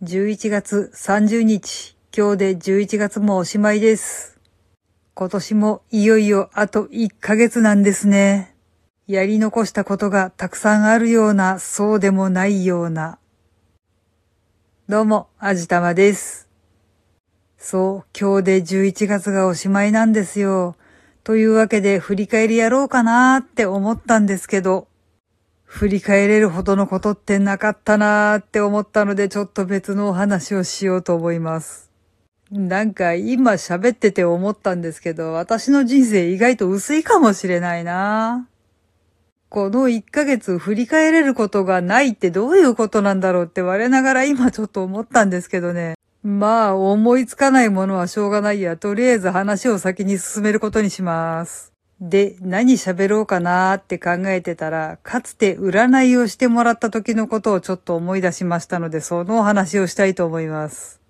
11月30日、今日で11月もおしまいです。今年もいよいよあと1ヶ月なんですね。やり残したことがたくさんあるような、そうでもないような。どうも、あじたまです。そう、今日で11月がおしまいなんですよ。というわけで振り返りやろうかなーって思ったんですけど、振り返れるほどのことってなかったなーって思ったのでちょっと別のお話をしようと思います。なんか今喋ってて思ったんですけど、私の人生意外と薄いかもしれないなこの1ヶ月振り返れることがないってどういうことなんだろうって我ながら今ちょっと思ったんですけどね。まあ思いつかないものはしょうがないや。とりあえず話を先に進めることにします。で、何喋ろうかなーって考えてたら、かつて占いをしてもらった時のことをちょっと思い出しましたので、そのお話をしたいと思います。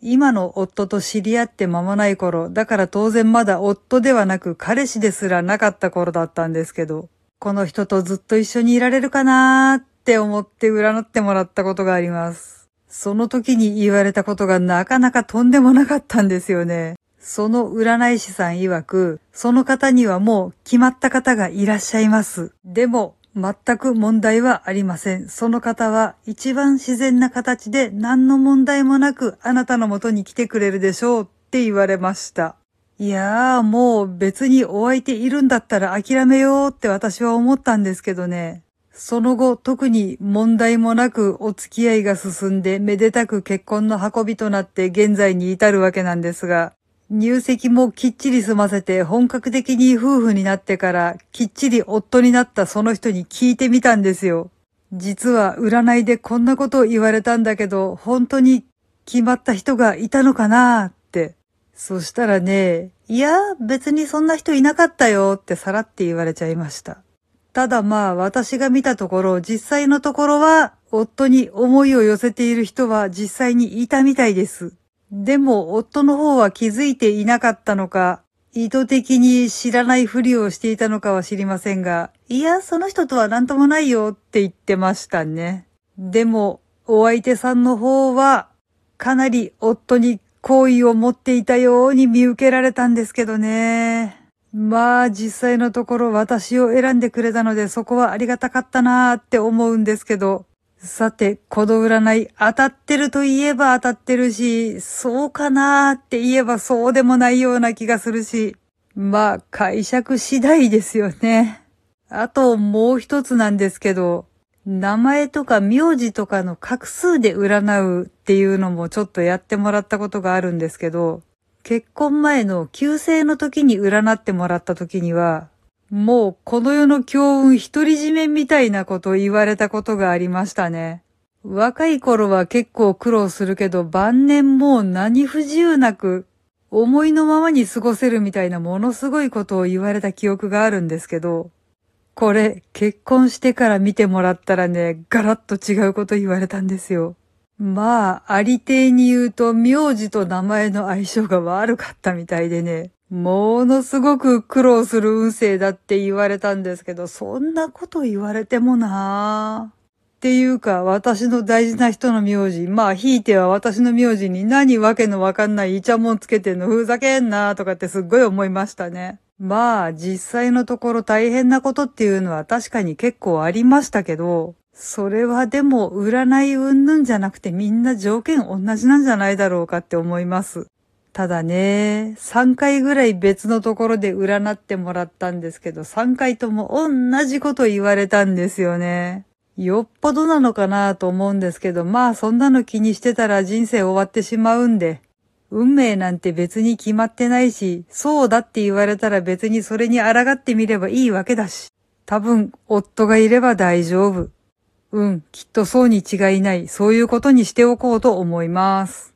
今の夫と知り合って間もない頃、だから当然まだ夫ではなく彼氏ですらなかった頃だったんですけど、この人とずっと一緒にいられるかなーって思って占ってもらったことがあります。その時に言われたことがなかなかとんでもなかったんですよね。その占い師さん曰く、その方にはもう決まった方がいらっしゃいます。でも、全く問題はありません。その方は一番自然な形で何の問題もなくあなたの元に来てくれるでしょうって言われました。いやーもう別にお相手いるんだったら諦めようって私は思ったんですけどね。その後特に問題もなくお付き合いが進んでめでたく結婚の運びとなって現在に至るわけなんですが、入籍もきっちり済ませて本格的に夫婦になってからきっちり夫になったその人に聞いてみたんですよ。実は占いでこんなこと言われたんだけど本当に決まった人がいたのかなって。そしたらね、いや別にそんな人いなかったよってさらって言われちゃいました。ただまあ私が見たところ実際のところは夫に思いを寄せている人は実際にいたみたいです。でも、夫の方は気づいていなかったのか、意図的に知らないふりをしていたのかは知りませんが、いや、その人とは何ともないよって言ってましたね。でも、お相手さんの方は、かなり夫に好意を持っていたように見受けられたんですけどね。まあ、実際のところ私を選んでくれたので、そこはありがたかったなーって思うんですけど、さて、この占い当たってると言えば当たってるし、そうかなーって言えばそうでもないような気がするし、まあ解釈次第ですよね。あともう一つなんですけど、名前とか名字とかの画数で占うっていうのもちょっとやってもらったことがあるんですけど、結婚前の旧姓の時に占ってもらった時には、もうこの世の強運独り占めみたいなこと言われたことがありましたね。若い頃は結構苦労するけど晩年もう何不自由なく思いのままに過ごせるみたいなものすごいことを言われた記憶があるんですけど、これ結婚してから見てもらったらね、ガラッと違うこと言われたんですよ。まあ、ありていに言うと名字と名前の相性が悪かったみたいでね。ものすごく苦労する運勢だって言われたんですけど、そんなこと言われてもなぁ。っていうか、私の大事な人の名字、まあ、ひいては私の名字に何わけのわかんないイチャモンつけてんのふざけんなとかってすっごい思いましたね。まあ、実際のところ大変なことっていうのは確かに結構ありましたけど、それはでも占い云々じゃなくてみんな条件同じなんじゃないだろうかって思います。ただね、3回ぐらい別のところで占ってもらったんですけど、3回とも同じこと言われたんですよね。よっぽどなのかなと思うんですけど、まあそんなの気にしてたら人生終わってしまうんで、運命なんて別に決まってないし、そうだって言われたら別にそれに抗ってみればいいわけだし、多分夫がいれば大丈夫。うん、きっとそうに違いない。そういうことにしておこうと思います。